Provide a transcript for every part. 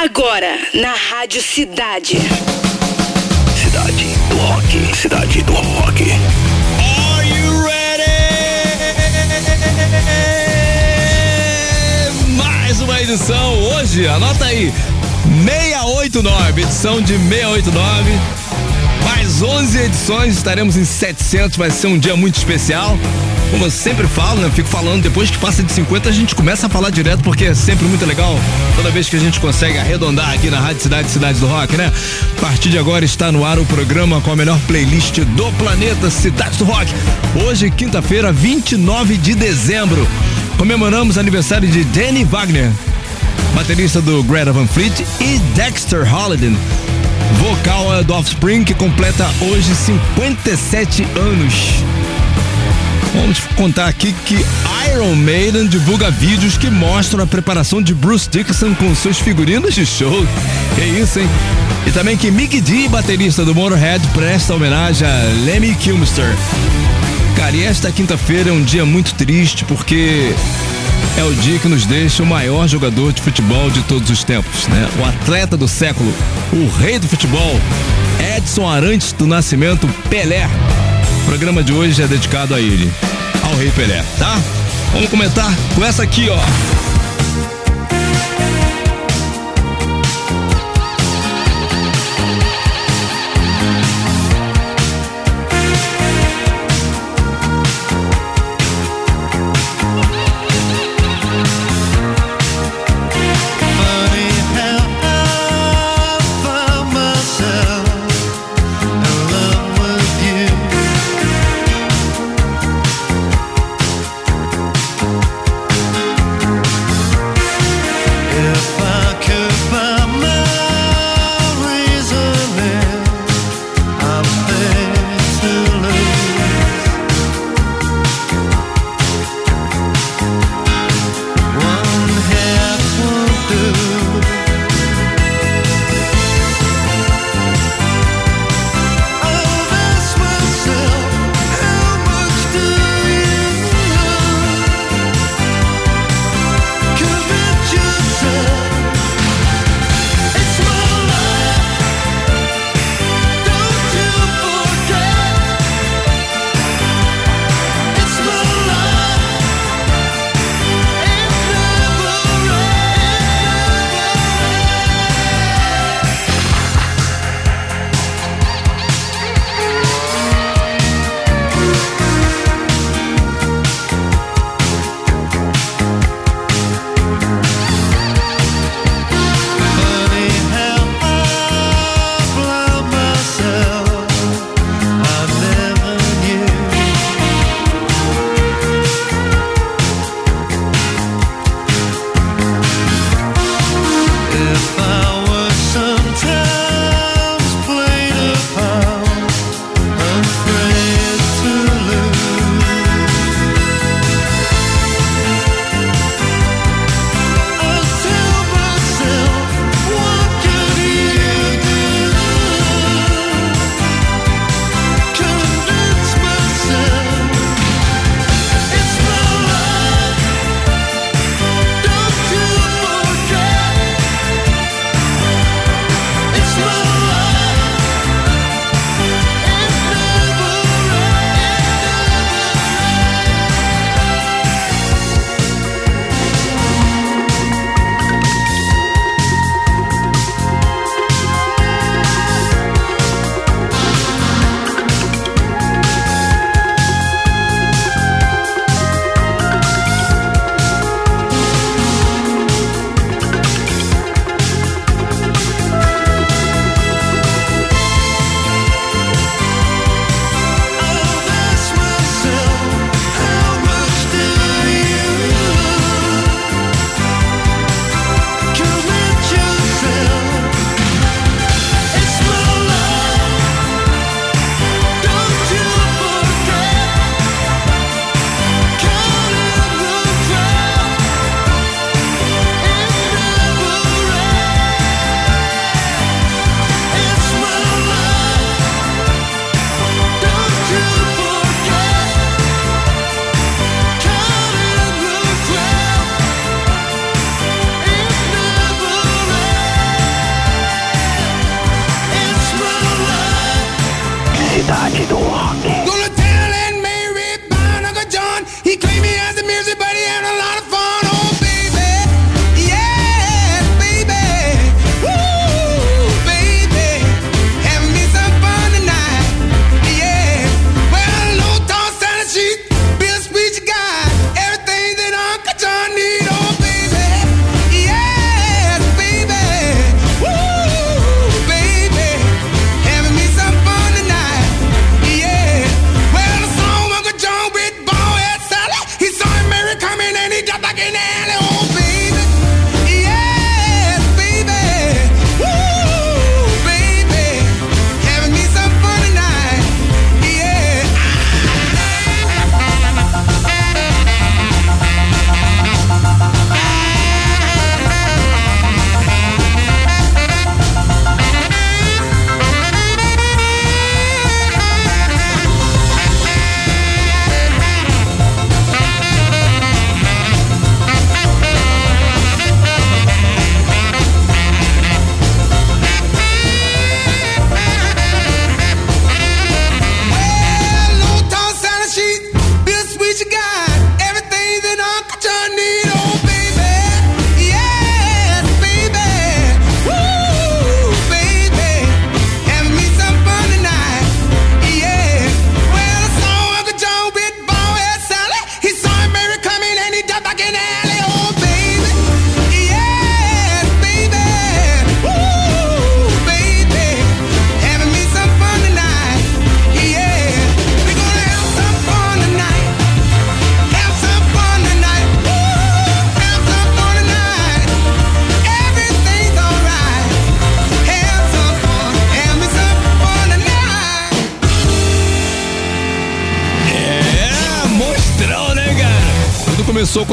Agora, na Rádio Cidade. Cidade do Rock. Cidade do Rock. Are you ready? Mais uma edição hoje, anota aí. 689, edição de 689. Mais 11 edições, estaremos em 700, vai ser um dia muito especial. Como eu sempre falo, né? Fico falando, depois que passa de 50 a gente começa a falar direto porque é sempre muito legal. Toda vez que a gente consegue arredondar aqui na Rádio Cidade Cidade do Rock, né? A partir de agora está no ar o programa com a melhor playlist do planeta Cidade do Rock. Hoje, quinta-feira, 29 de dezembro, comemoramos aniversário de Danny Wagner, baterista do Greta Van Fleet e Dexter Holliday, vocal do Offspring que completa hoje 57 anos. Vamos contar aqui que Iron Maiden divulga vídeos que mostram a preparação de Bruce Dickinson com seus figurinos de show. Que isso, hein? E também que Mick D, baterista do Motorhead, presta homenagem a Lemmy Kilmister. Cara, e esta quinta-feira é um dia muito triste porque é o dia que nos deixa o maior jogador de futebol de todos os tempos, né? O atleta do século, o rei do futebol, Edson Arantes do Nascimento Pelé. O programa de hoje é dedicado a ele, ao Rei Pelé, tá? Vamos comentar com essa aqui, ó.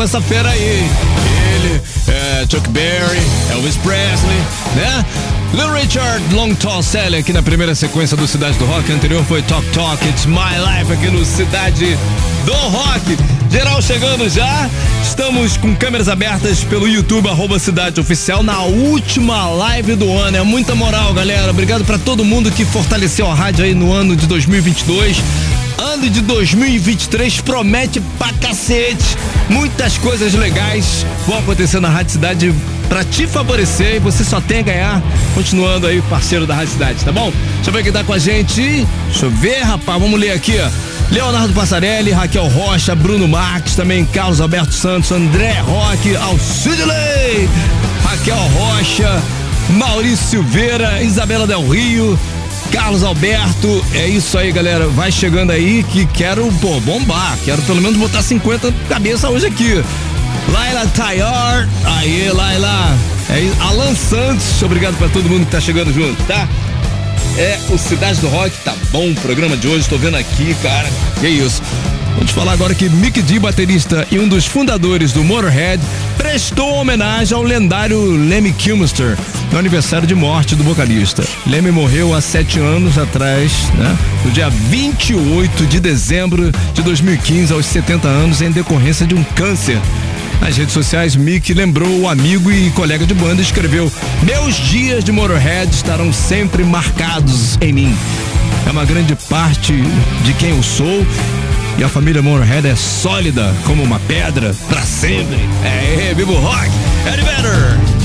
Essa fera aí. Ele, é, Chuck Berry, Elvis Presley, né? Little Richard, Long Tall Sally aqui na primeira sequência do Cidade do Rock. anterior foi Talk Talk, It's My Life aqui no Cidade do Rock. Geral chegando já. Estamos com câmeras abertas pelo YouTube, arroba Cidade Oficial, na última live do ano. É muita moral, galera. Obrigado para todo mundo que fortaleceu a rádio aí no ano de 2022. Ano de 2023 promete pra cacete. Muitas coisas legais vão acontecer na Rádio Cidade para te favorecer e você só tem a ganhar continuando aí parceiro da Rádio Cidade, tá bom? Deixa eu ver quem tá com a gente. Deixa eu ver, rapaz, vamos ler aqui, ó. Leonardo Passarelli, Raquel Rocha, Bruno Marques, também Carlos Alberto Santos, André Roque, Alcidley, Raquel Rocha, Maurício Silveira, Isabela Del Rio, Carlos Alberto, é isso aí, galera. Vai chegando aí que quero, pô, bombar. Quero pelo menos botar 50 cabeça hoje aqui. Laila Tayar, aí, Laila. É Alan Santos, obrigado para todo mundo que tá chegando junto, tá? É o Cidade do Rock, tá bom o programa de hoje, tô vendo aqui, cara. Que isso. Te falar agora que Mick D, baterista e um dos fundadores do Motorhead, prestou homenagem ao lendário Lemmy Kilmister no aniversário de morte do vocalista. Lemmy morreu há sete anos atrás, né? No dia 28 de dezembro de 2015, aos 70 anos, em decorrência de um câncer. Nas redes sociais, Mick lembrou o amigo e colega de banda e escreveu: Meus dias de Motorhead estarão sempre marcados em mim. É uma grande parte de quem eu sou e a família Motorhead é sólida como uma pedra para sempre. É, é, viva o rock! Eddie Vedder!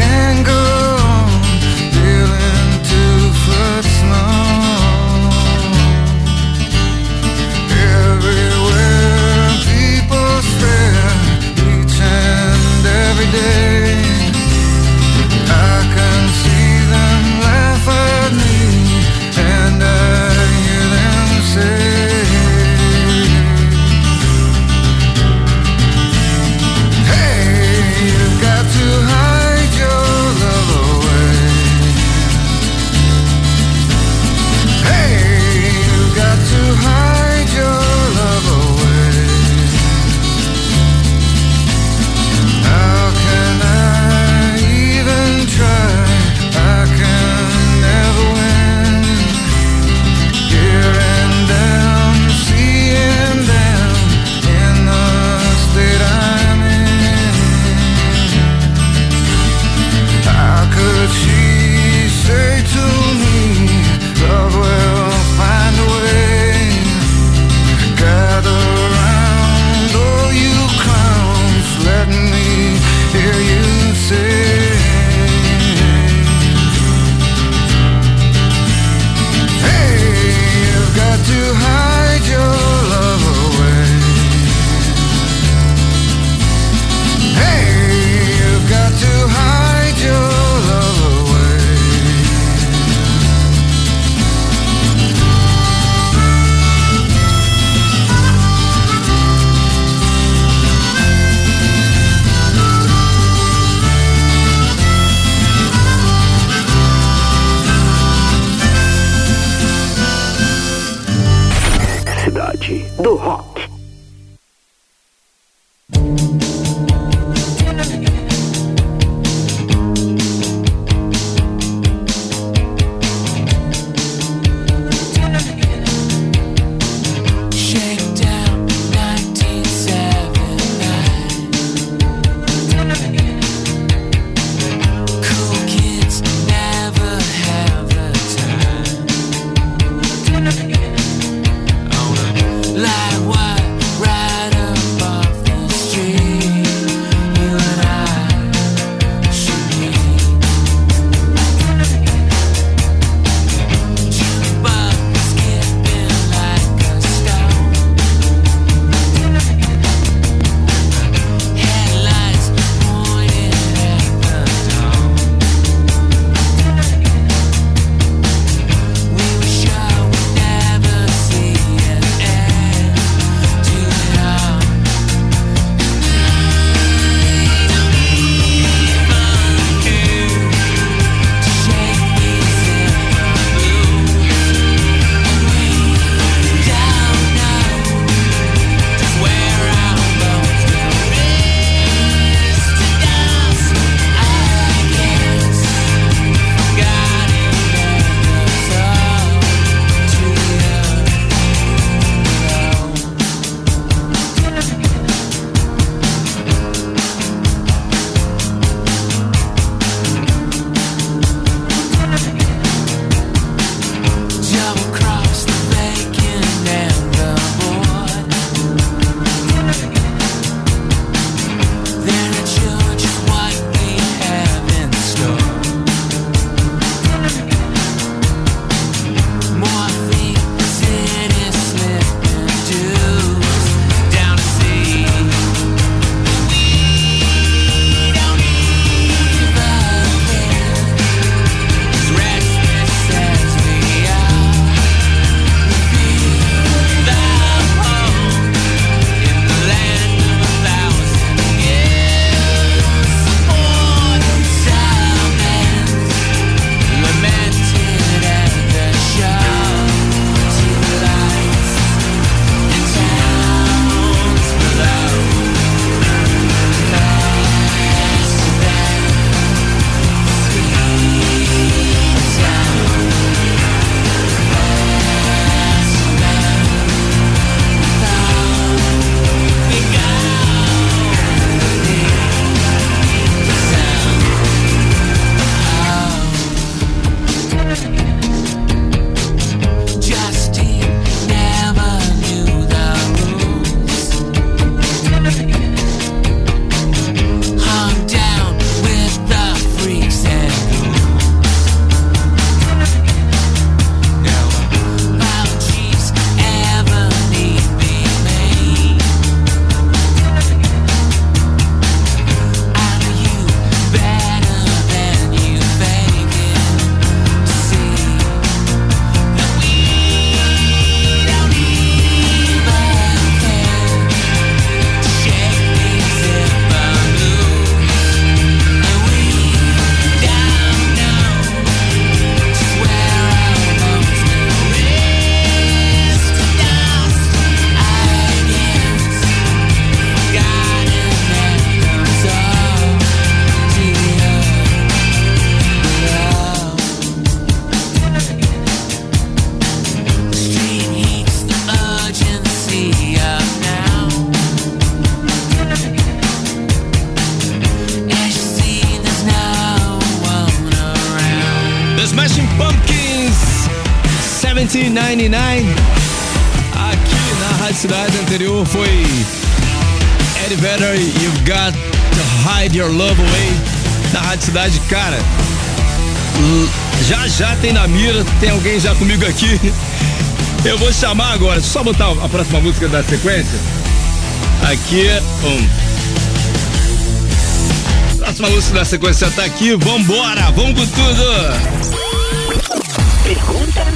can go to Hide Your Love Away. Na Rádio Cidade, cara, já já tem na mira, tem alguém já comigo aqui. Eu vou chamar agora, só botar a próxima música da sequência. Aqui, um. Próxima música da sequência tá aqui, vambora, vamos com tudo. Pergunta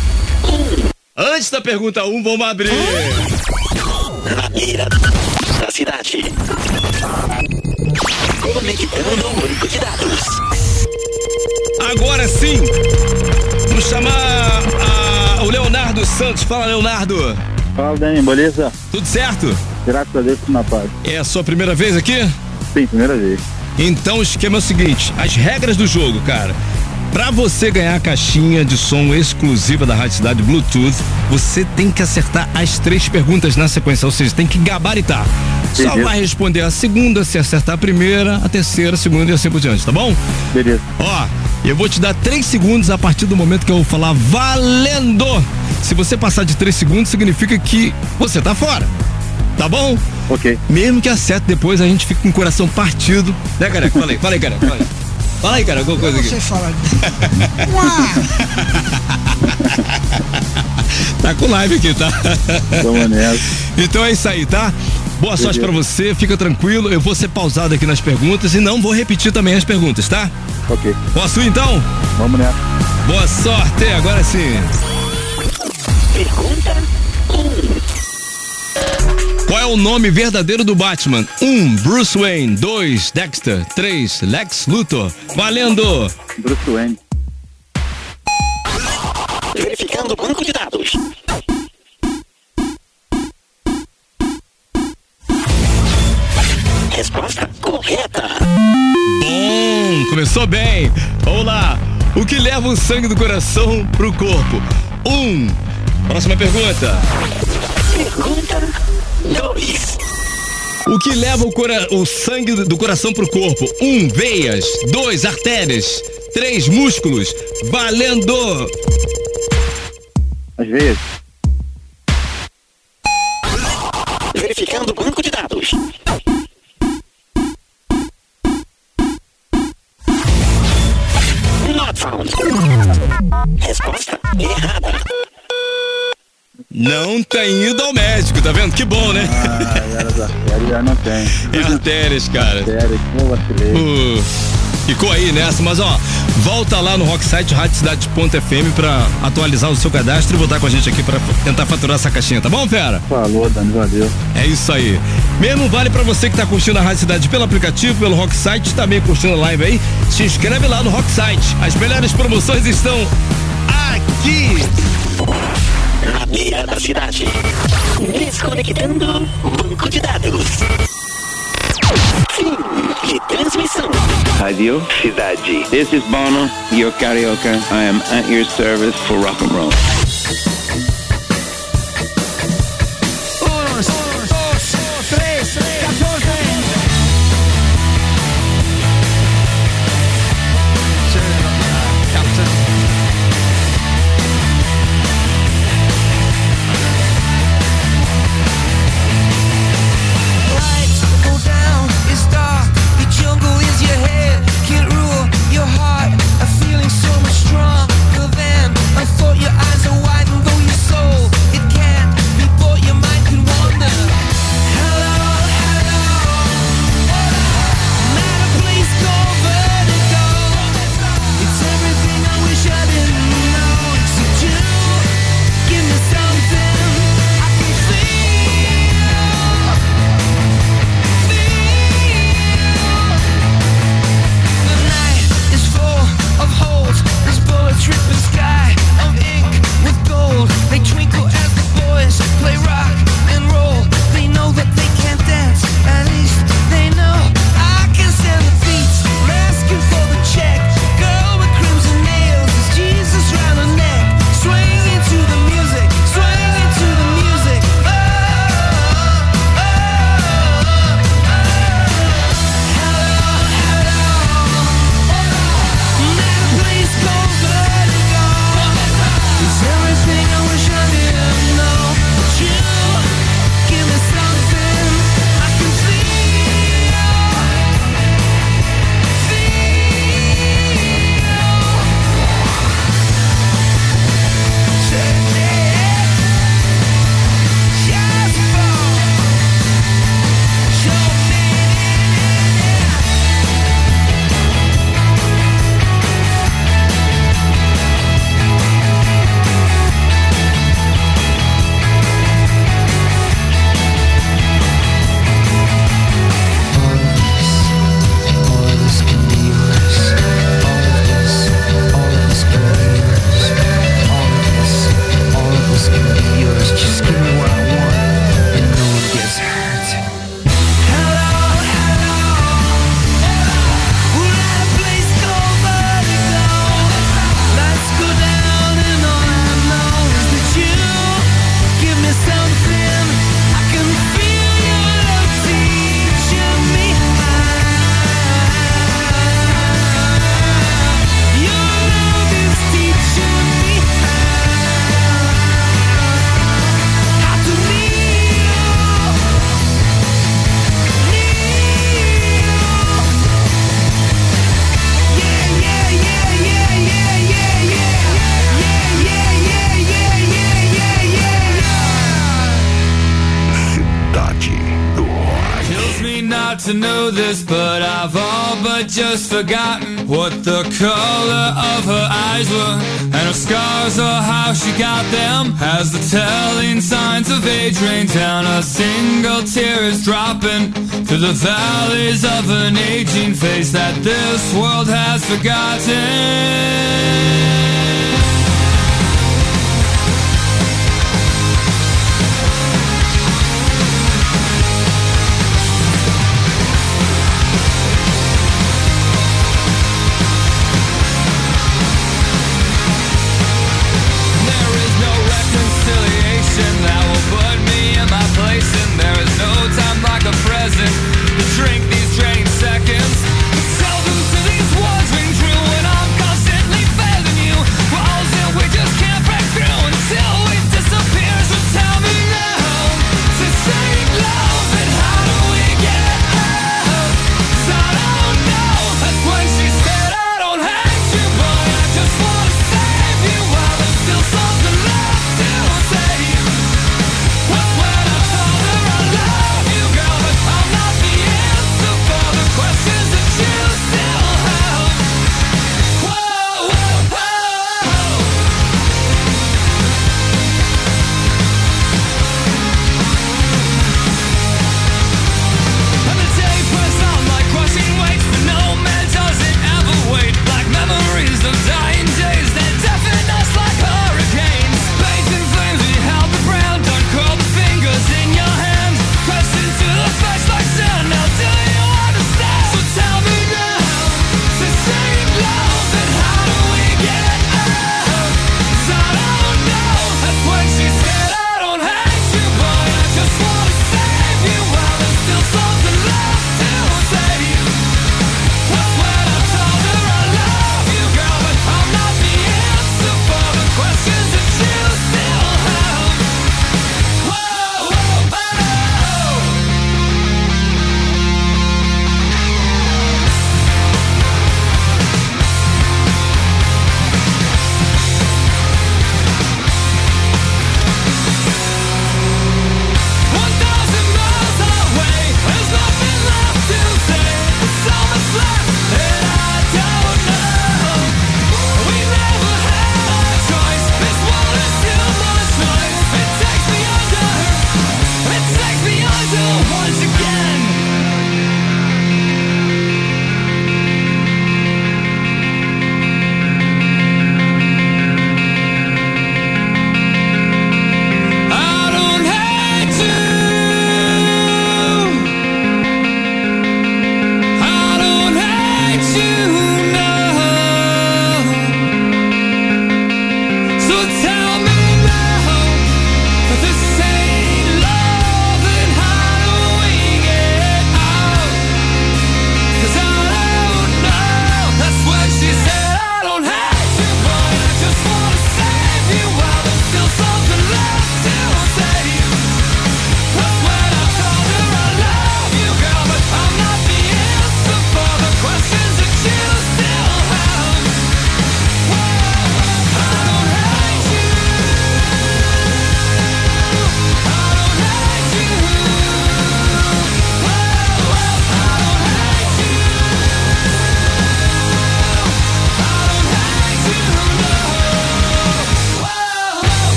1. Antes da pergunta 1, um, vamos abrir. Na beira da cidade. Conectando banco de dados. Agora sim, vamos chamar a- o Leonardo Santos. Fala, Leonardo. Fala, Dani, beleza? Tudo certo? Graças a Deus, tudo na paz. É a sua primeira vez aqui? Sim, primeira vez. Então o esquema é o seguinte: as regras do jogo, cara. Pra você ganhar a caixinha de som exclusiva da Rádio Cidade Bluetooth, você tem que acertar as três perguntas na sequência, ou seja, tem que gabaritar. Só Beleza. vai responder a segunda, se acertar a primeira, a terceira, a segunda e assim por diante, tá bom? Beleza. Ó, eu vou te dar três segundos a partir do momento que eu vou falar valendo. Se você passar de três segundos, significa que você tá fora. Tá bom? Ok. Mesmo que acerte depois, a gente fica com o coração partido. Né, careca? Fala aí, fala aí, careca. Fala aí, fala aí cara, alguma coisa aqui. Você fala. Tá com live aqui, tá? Vamos nessa. Então é isso aí, tá? Boa sorte pra você, fica tranquilo. Eu vou ser pausado aqui nas perguntas e não vou repetir também as perguntas, tá? Ok. Posso ir então? Vamos nessa. Boa sorte, agora sim. Pergunta 1. Qual é o nome verdadeiro do Batman? 1. Um, Bruce Wayne. 2. Dexter. 3. Lex Luthor. Valendo! Bruce Wayne. Verificando o banco de dados. Resposta correta. Bom, começou bem. Vamos lá. O que leva o sangue do coração pro corpo? 1. Um. Próxima pergunta. Pergunta 2. O que leva o, cora- o sangue do coração pro corpo? 1. Um, veias. 2. Artérias. 3. Músculos. Valendo! As veias. Verificando o banco de dados. Resposta errada. Não tem ido ao médico, tá vendo? Que bom, né? Ah, era artérias, já não tem. É artérias, cara. Artérias, como vacilei. Uh, ficou aí nessa, mas ó, volta lá no Rocksite Radiocidade.fm pra atualizar o seu cadastro e voltar com a gente aqui pra tentar faturar essa caixinha, tá bom, fera? Falou, Dani, valeu. É isso aí. Mesmo vale pra você que tá curtindo a Rádio Cidade pelo aplicativo, pelo Rocksite, também curtindo a live aí, se inscreve lá no Rocksite. As melhores promoções estão aqui. Na beira da cidade. Desconectando banco de dados. Fim de transmissão. Radio Cidade. This is Bono, your karaoke. I am at your service for rock and roll. the valleys of an aging face that this world has forgotten.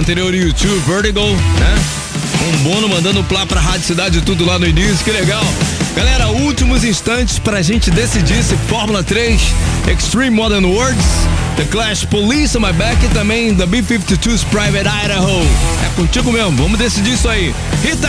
anterior YouTube, Vertigo, né? Um bono mandando plá pra Rádio Cidade tudo lá no início, que legal. Galera, últimos instantes pra gente decidir se Fórmula 3, Extreme Modern Words, The Clash Police on My Back e também The B-52's Private Idaho. É contigo mesmo, vamos decidir isso aí. Rita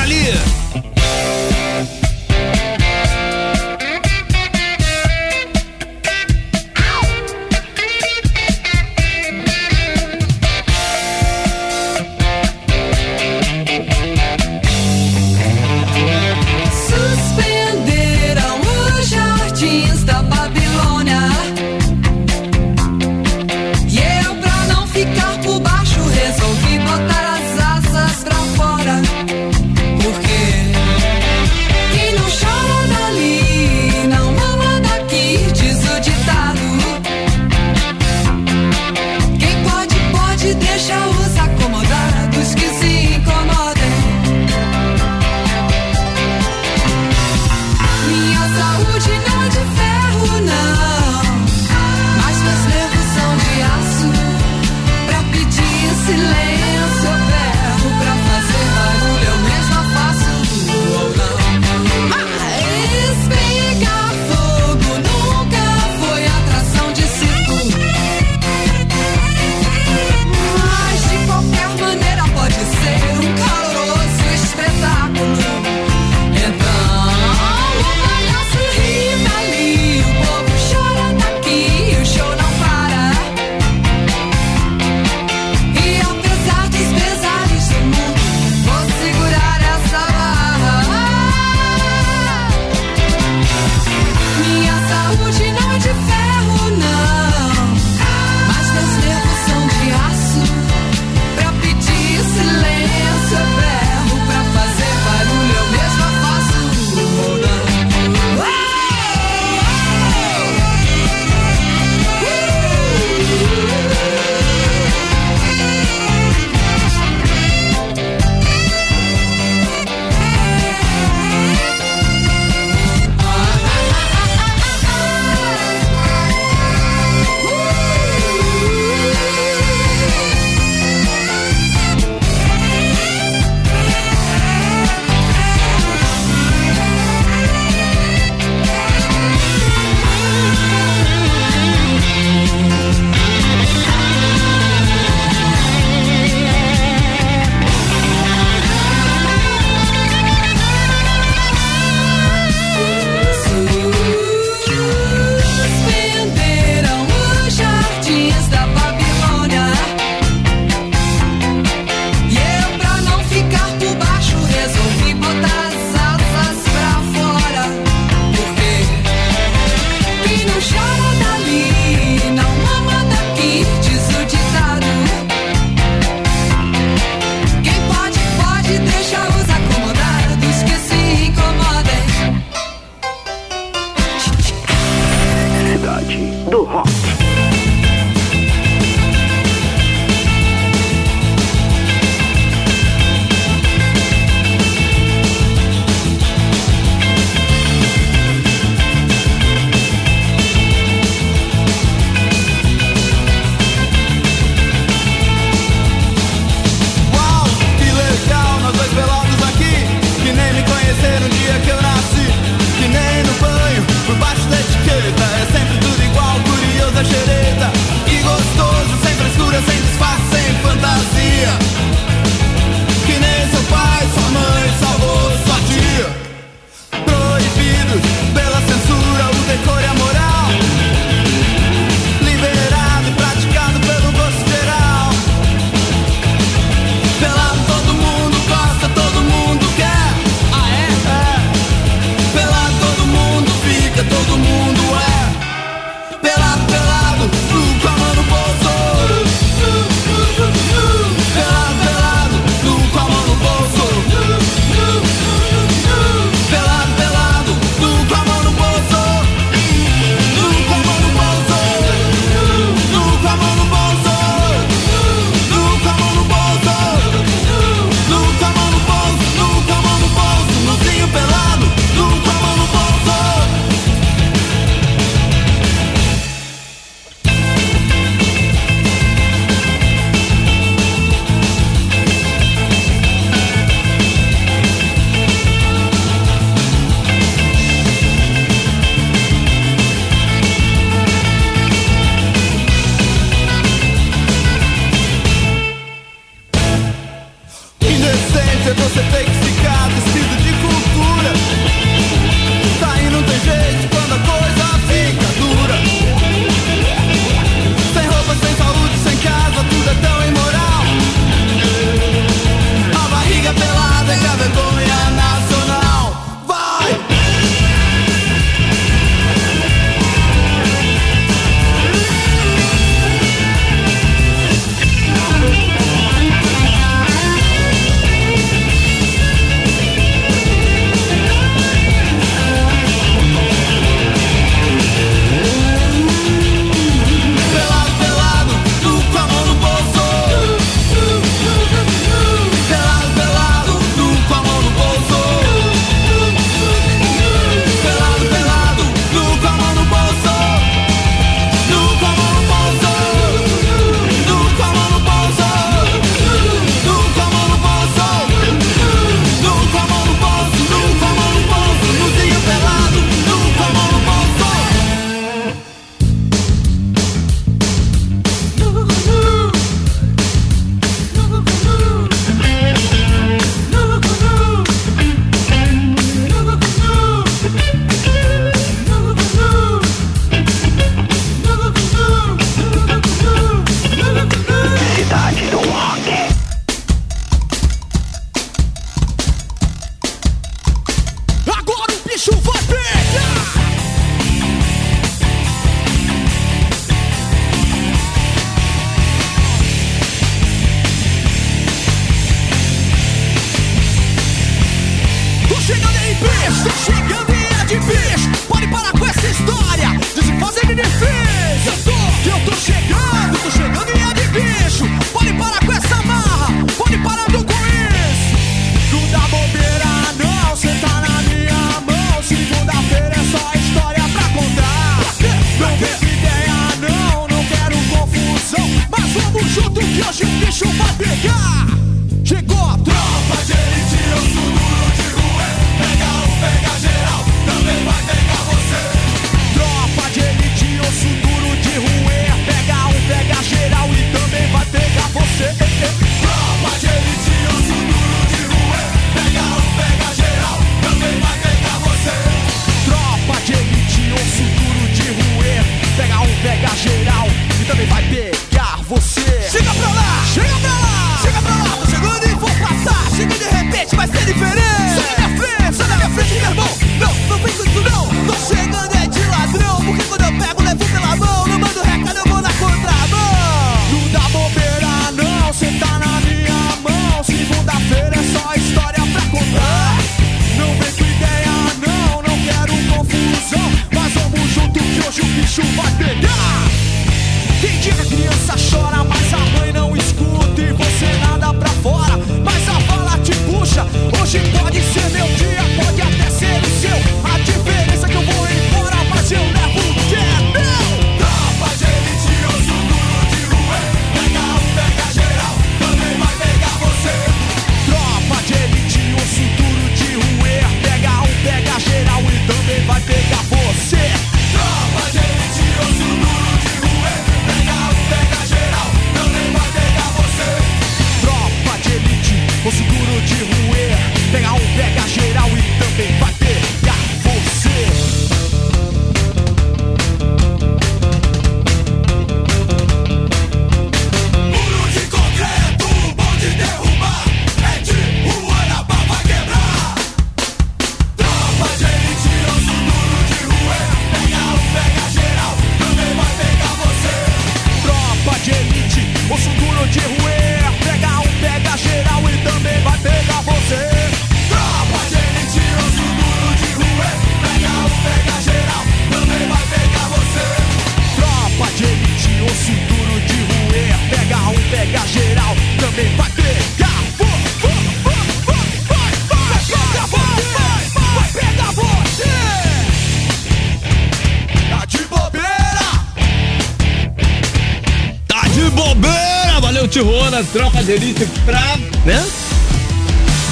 Tirona, tropa de elite pra, né?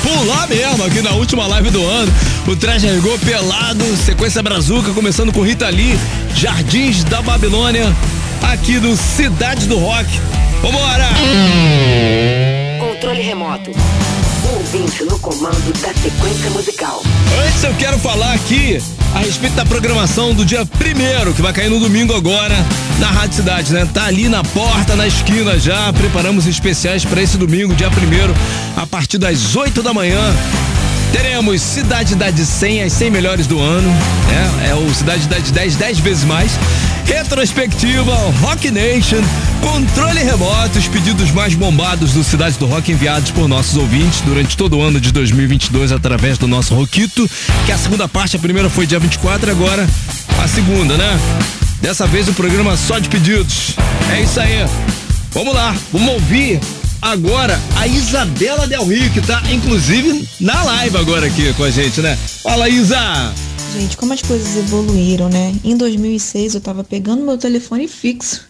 Pular mesmo aqui na última live do ano. O traje ergou pelado, sequência brazuca, começando com Rita Lee, Jardins da Babilônia, aqui do Cidade do Rock. Vambora! Controle remoto. Um ouvinte no comando da sequência musical. Antes eu quero falar aqui a respeito da programação do dia primeiro, que vai cair no domingo agora, na Rádio Cidade, né? Tá ali na porta, na esquina já, preparamos especiais para esse domingo, dia primeiro, a partir das 8 da manhã. Teremos Cidade da de 100, as 100 melhores do ano, né? É o Cidade da de 10, 10 vezes mais. Retrospectiva, Rock Nation, controle remoto, os pedidos mais bombados do Cidade do Rock enviados por nossos ouvintes durante todo o ano de 2022 através do nosso Roquito, que a segunda parte, a primeira foi dia 24, agora a segunda, né? Dessa vez o programa só de pedidos. É isso aí. Vamos lá, vamos ouvir agora a Isabela Del Rio, que tá inclusive na live agora aqui com a gente, né? Fala, Isa! Gente, como as coisas evoluíram, né? Em 2006 eu tava pegando meu telefone fixo,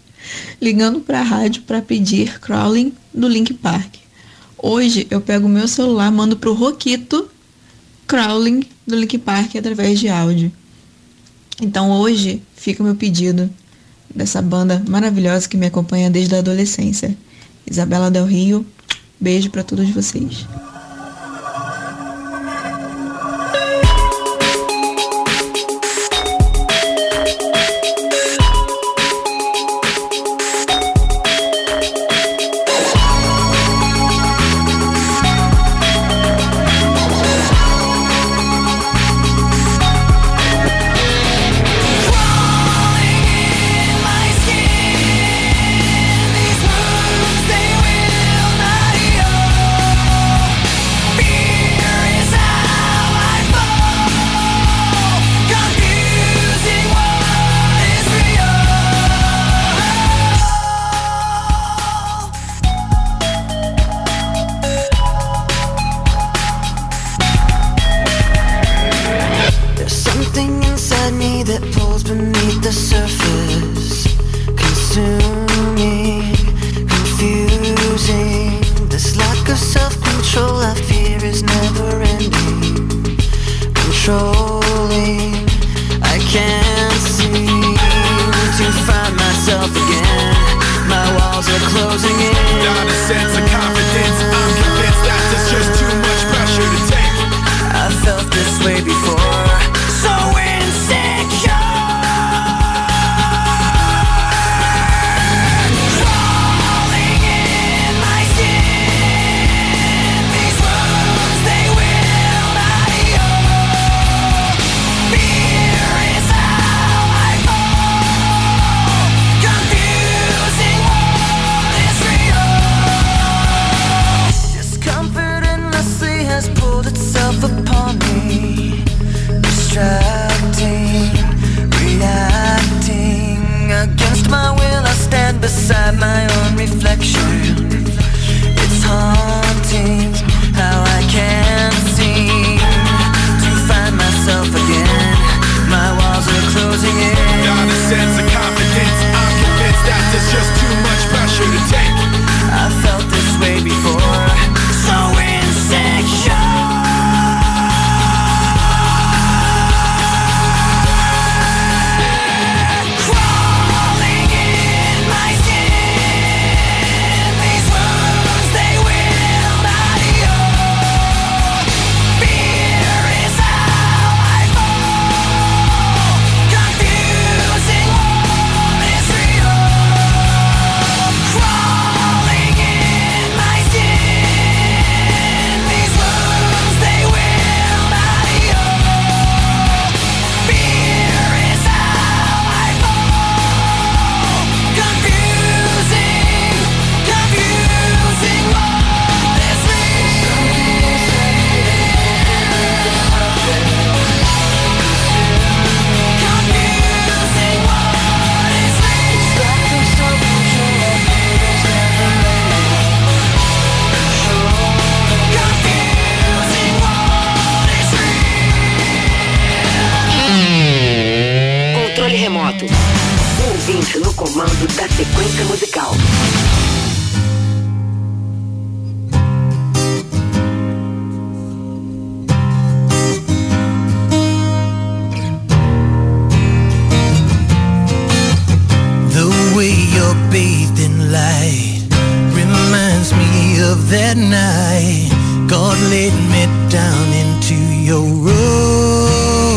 ligando pra rádio pra pedir Crawling do Link Park. Hoje eu pego meu celular, mando pro Roquito Crawling do Link Park através de áudio. Então hoje fica o meu pedido dessa banda maravilhosa que me acompanha desde a adolescência. Isabela Del Rio, beijo pra todos vocês. My own reflection. your rose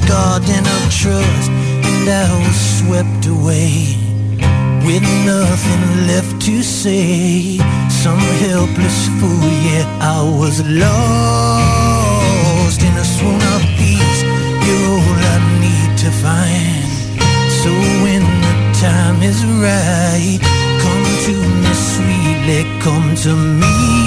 garden of trust, and I was swept away with nothing left to say. Some helpless fool, yeah, I was lost in a swoon of peace. You're all I need to find. So when the time is right, come to me sweetly, come to me.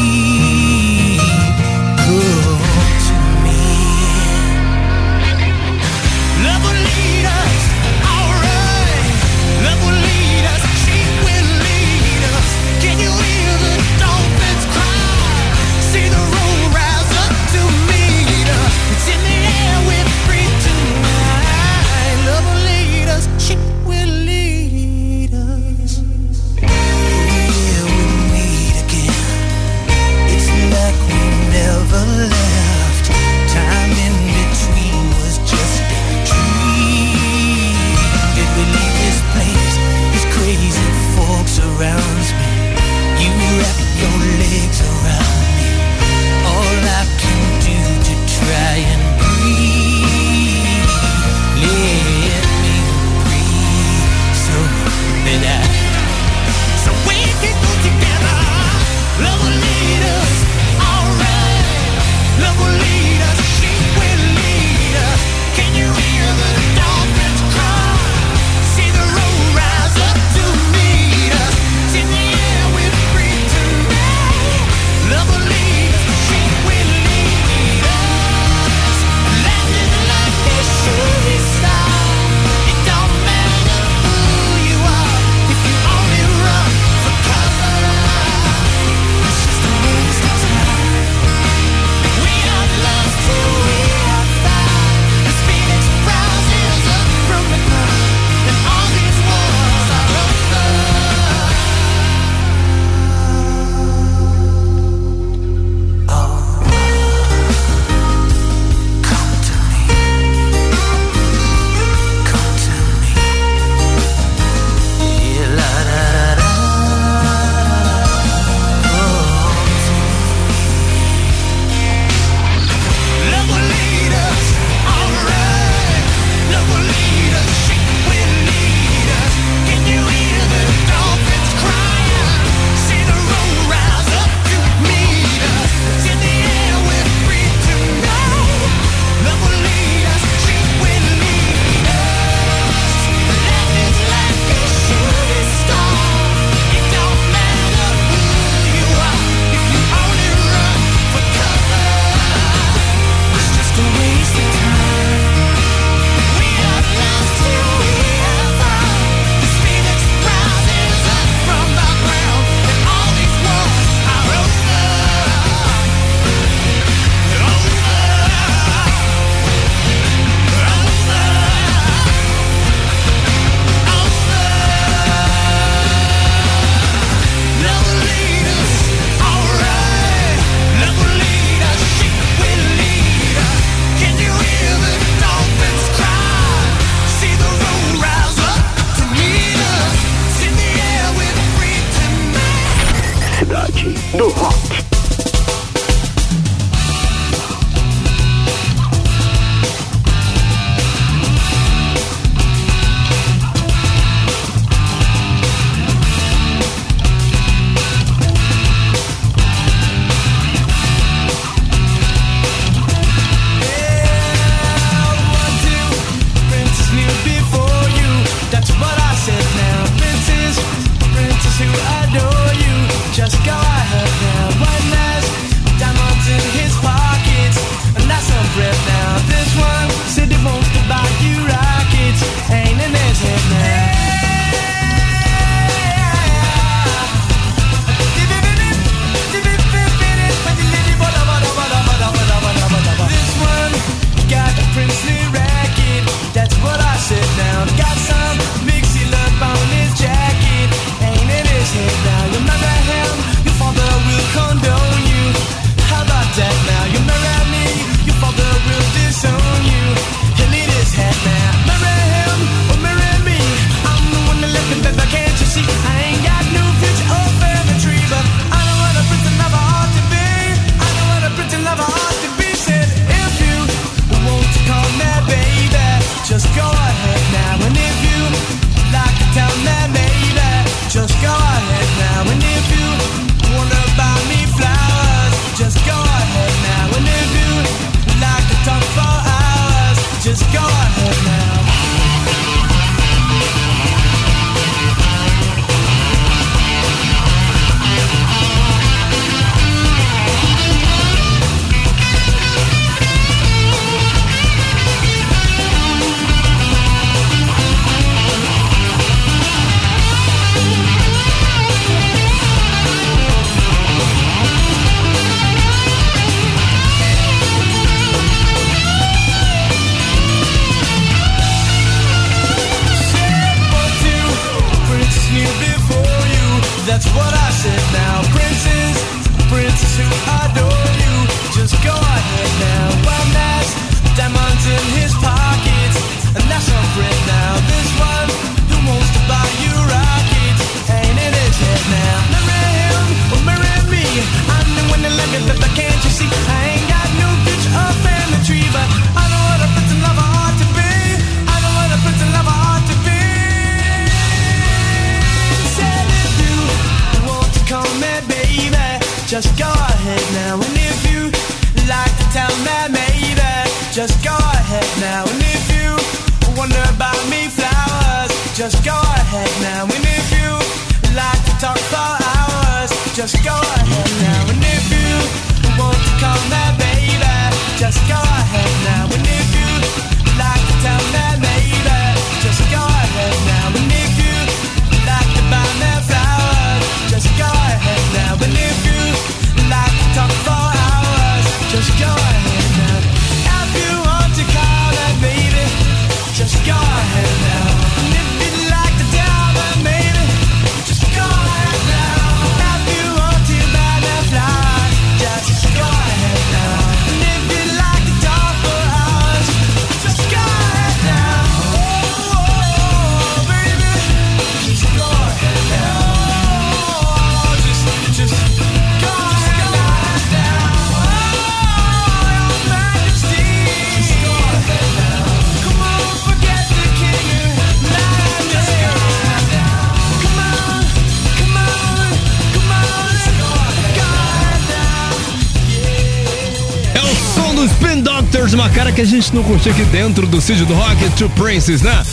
Uma cara que a gente não curtiu aqui dentro do Cid do Rock, Two Princes, né?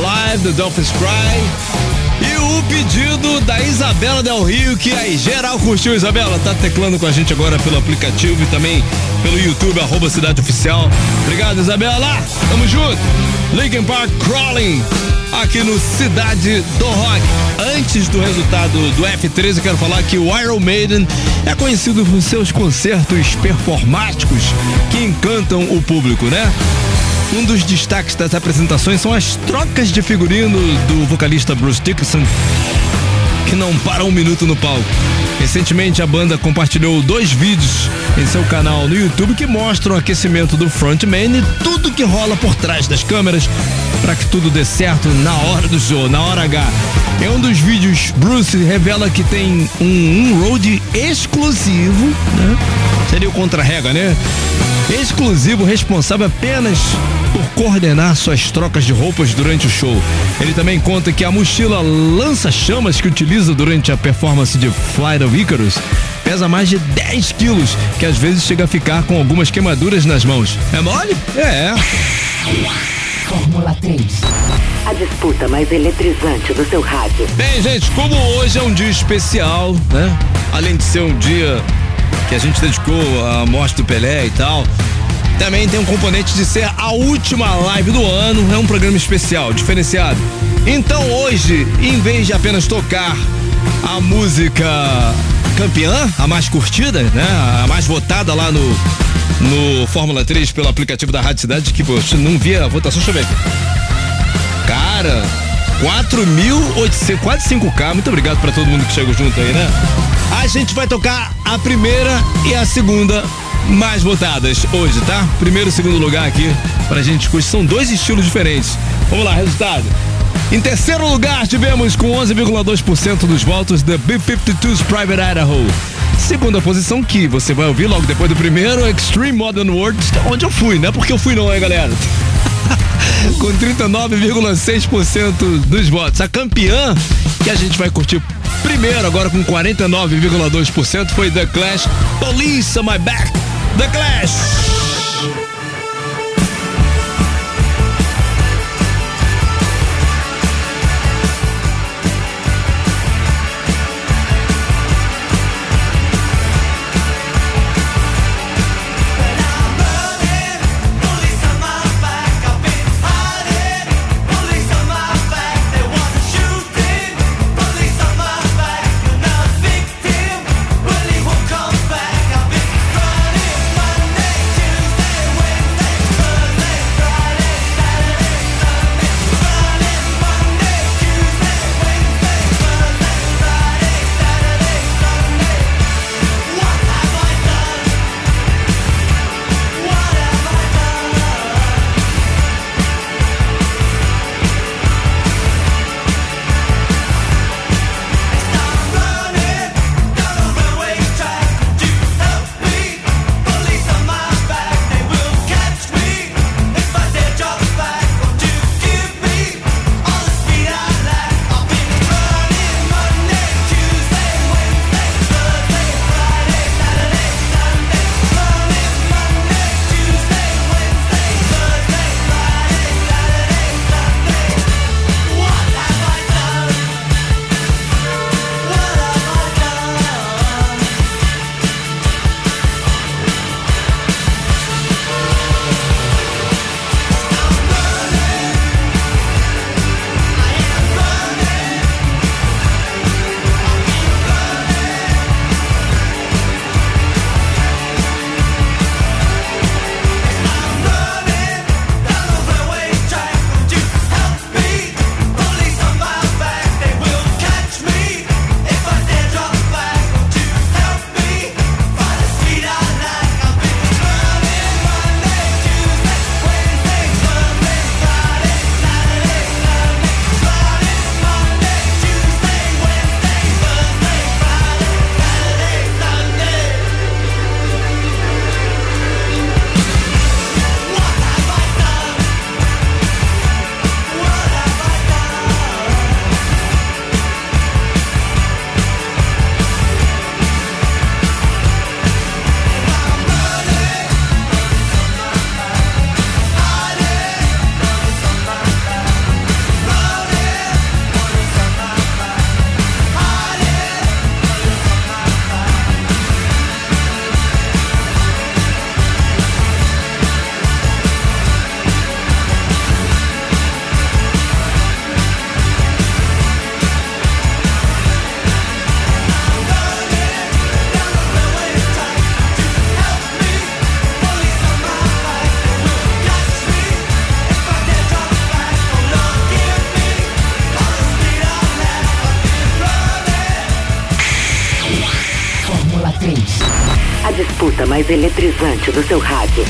Live do Dolphins Cry. E o pedido da Isabela Del Rio, que aí geral curtiu, Isabela. Tá teclando com a gente agora pelo aplicativo e também pelo YouTube, arroba Cidade Oficial. Obrigado, Isabela. Tamo junto. Linkin Park Crawling, aqui no Cidade do Rock. Antes do resultado do F13, eu quero falar que o Iron Maiden é conhecido por seus concertos performáticos que encantam o público, né? Um dos destaques das apresentações são as trocas de figurino do vocalista Bruce Dickinson, que não para um minuto no palco. Recentemente, a banda compartilhou dois vídeos em seu canal no YouTube que mostram o aquecimento do frontman e tudo que rola por trás das câmeras para que tudo dê certo na hora do show, na hora H. Em um dos vídeos, Bruce revela que tem um, um road exclusivo, né? Seria o contra-rega, né? Exclusivo responsável apenas coordenar suas trocas de roupas durante o show. Ele também conta que a mochila lança-chamas que utiliza durante a performance de Flight of Icarus pesa mais de 10 quilos, que às vezes chega a ficar com algumas queimaduras nas mãos. É mole? É. Fórmula 3. A disputa mais eletrizante do seu rádio. Bem, gente, como hoje é um dia especial, né? Além de ser um dia que a gente dedicou à morte do Pelé e tal, também tem um componente de ser a última live do ano, é um programa especial, diferenciado. Então hoje, em vez de apenas tocar a música campeã, a mais curtida, né? A mais votada lá no, no Fórmula 3 pelo aplicativo da Rádio Cidade, que você não via a votação, deixa eu ver aqui. Cara, 4.800, quase 5K. Muito obrigado pra todo mundo que chegou junto aí, né? A gente vai tocar a primeira e a segunda mais votadas hoje, tá? Primeiro e segundo lugar aqui pra gente discutir. São dois estilos diferentes. Vamos lá, resultado. Em terceiro lugar, tivemos com 11,2% dos votos The B-52's Private Idaho. Segunda posição que você vai ouvir logo depois do primeiro, Extreme Modern World, onde eu fui, né? Porque eu fui não, hein, galera? com 39,6% dos votos. A campeã que a gente vai curtir primeiro, agora com 49,2%, foi The Clash. Police on My Back. The Clash. Mais eletrizante do seu rádio.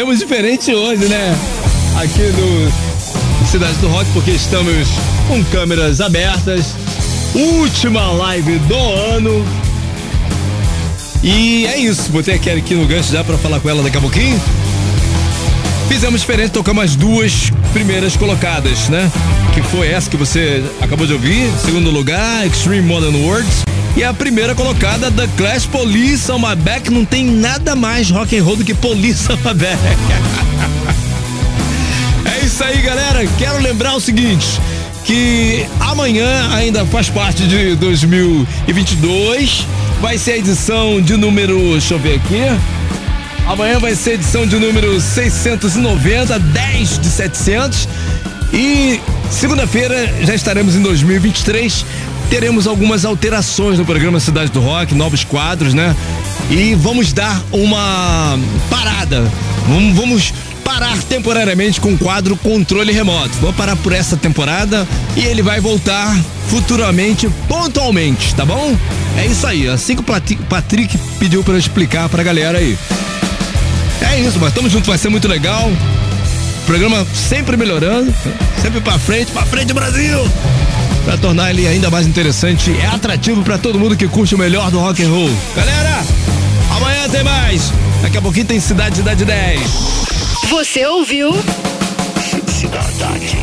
Fizemos diferente hoje, né? Aqui no Cidade do Rock, porque estamos com câmeras abertas. Última live do ano. E é isso. Botei a Kelly aqui no gancho já pra falar com ela daqui a pouquinho. Fizemos diferente, tocamos as duas primeiras colocadas, né? Que foi essa que você acabou de ouvir. Segundo lugar, Extreme Modern Words. E a primeira colocada, The Clash Police on My Back. Não tem nada mais rock and roll do que Police on My Back. É isso aí, galera. Quero lembrar o seguinte: que amanhã ainda faz parte de 2022. Vai ser a edição de número. Deixa eu ver aqui. Amanhã vai ser a edição de número 690, 10 de 700. E segunda-feira já estaremos em 2023. Teremos algumas alterações no programa Cidade do Rock, novos quadros, né? E vamos dar uma parada. Vamos, vamos parar temporariamente com o quadro Controle Remoto. Vou parar por essa temporada e ele vai voltar futuramente, pontualmente, tá bom? É isso aí, assim que o Patrick pediu para explicar pra galera aí. É isso, mas tamo junto, vai ser muito legal. Programa sempre melhorando, sempre pra frente, pra frente Brasil! Pra tornar ele ainda mais interessante e atrativo pra todo mundo que curte o melhor do rock and roll. Galera, amanhã tem mais. Daqui a pouquinho tem Cidade Cidade 10. Você ouviu? Cidade.